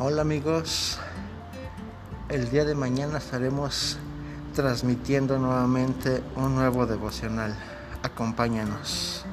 Hola amigos, el día de mañana estaremos transmitiendo nuevamente un nuevo devocional. Acompáñanos.